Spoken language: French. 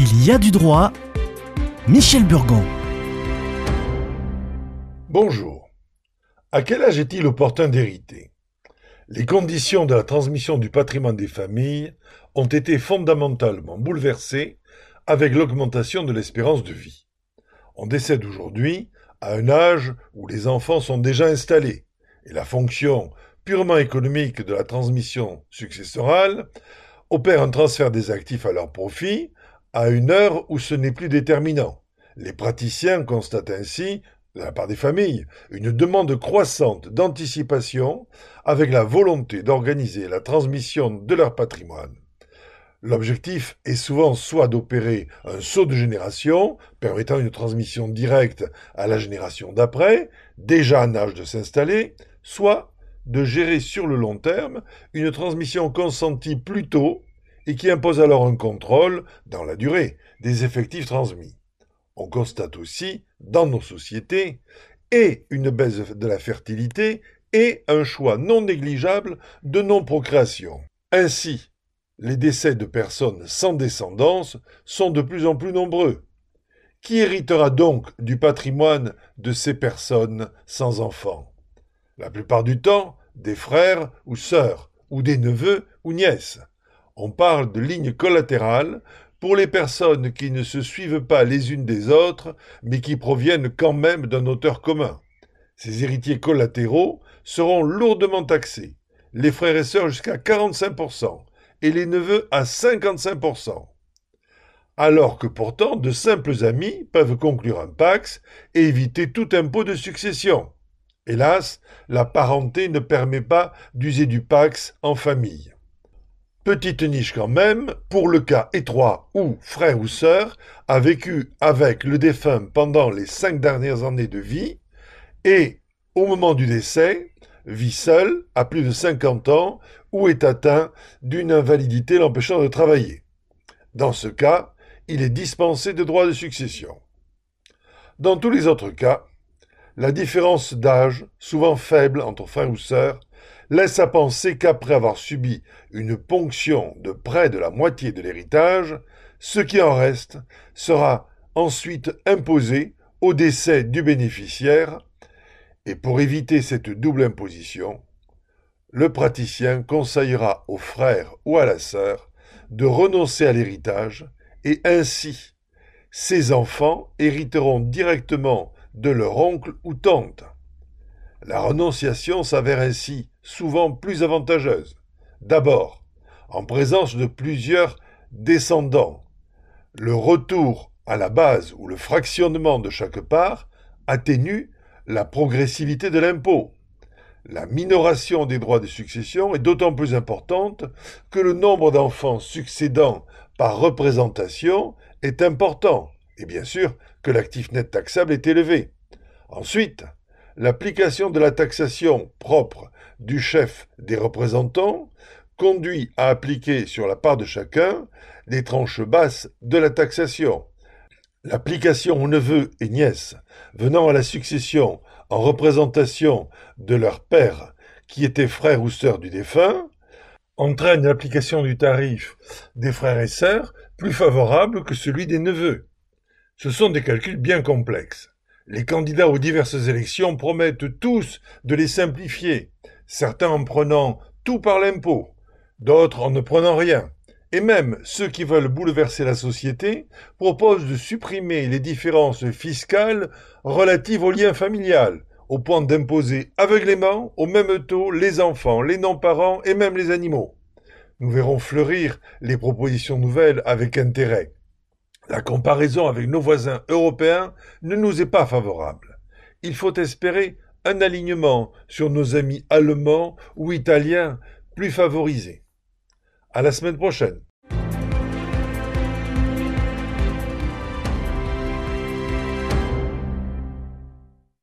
Il y a du droit. Michel Burgon. Bonjour. À quel âge est-il opportun d'hériter? Les conditions de la transmission du patrimoine des familles ont été fondamentalement bouleversées avec l'augmentation de l'espérance de vie. On décède aujourd'hui à un âge où les enfants sont déjà installés et la fonction purement économique de la transmission successorale opère un transfert des actifs à leur profit à une heure où ce n'est plus déterminant. Les praticiens constatent ainsi, de la part des familles, une demande croissante d'anticipation avec la volonté d'organiser la transmission de leur patrimoine. L'objectif est souvent soit d'opérer un saut de génération, permettant une transmission directe à la génération d'après, déjà en âge de s'installer, soit de gérer sur le long terme une transmission consentie plus tôt et qui impose alors un contrôle, dans la durée, des effectifs transmis. On constate aussi, dans nos sociétés, et une baisse de la fertilité et un choix non négligeable de non-procréation. Ainsi, les décès de personnes sans descendance sont de plus en plus nombreux. Qui héritera donc du patrimoine de ces personnes sans enfants? La plupart du temps, des frères ou sœurs, ou des neveux ou nièces. On parle de lignes collatérales pour les personnes qui ne se suivent pas les unes des autres, mais qui proviennent quand même d'un auteur commun. Ces héritiers collatéraux seront lourdement taxés, les frères et sœurs jusqu'à 45%, et les neveux à 55%. Alors que pourtant de simples amis peuvent conclure un pax et éviter tout impôt de succession. Hélas, la parenté ne permet pas d'user du pax en famille. Petite niche quand même, pour le cas étroit où frère ou sœur a vécu avec le défunt pendant les cinq dernières années de vie et, au moment du décès, vit seul à plus de 50 ans ou est atteint d'une invalidité l'empêchant de travailler. Dans ce cas, il est dispensé de droits de succession. Dans tous les autres cas, la différence d'âge, souvent faible entre frères ou sœurs, laisse à penser qu'après avoir subi une ponction de près de la moitié de l'héritage, ce qui en reste sera ensuite imposé au décès du bénéficiaire, et pour éviter cette double imposition, le praticien conseillera au frère ou à la sœur de renoncer à l'héritage et ainsi ses enfants hériteront directement de leur oncle ou tante. La renonciation s'avère ainsi souvent plus avantageuse. D'abord, en présence de plusieurs descendants, le retour à la base ou le fractionnement de chaque part atténue la progressivité de l'impôt. La minoration des droits de succession est d'autant plus importante que le nombre d'enfants succédant par représentation est important, et bien sûr que l'actif net taxable est élevé. Ensuite, l'application de la taxation propre du chef des représentants conduit à appliquer sur la part de chacun les tranches basses de la taxation. L'application aux neveux et nièces venant à la succession en représentation de leur père qui était frère ou sœur du défunt entraîne l'application du tarif des frères et sœurs plus favorable que celui des neveux. Ce sont des calculs bien complexes. Les candidats aux diverses élections promettent tous de les simplifier, certains en prenant tout par l'impôt, d'autres en ne prenant rien. Et même ceux qui veulent bouleverser la société proposent de supprimer les différences fiscales relatives au lien familial, au point d'imposer aveuglément au même taux les enfants, les non-parents et même les animaux. Nous verrons fleurir les propositions nouvelles avec intérêt. La comparaison avec nos voisins européens ne nous est pas favorable. Il faut espérer un alignement sur nos amis allemands ou italiens plus favorisés. À la semaine prochaine.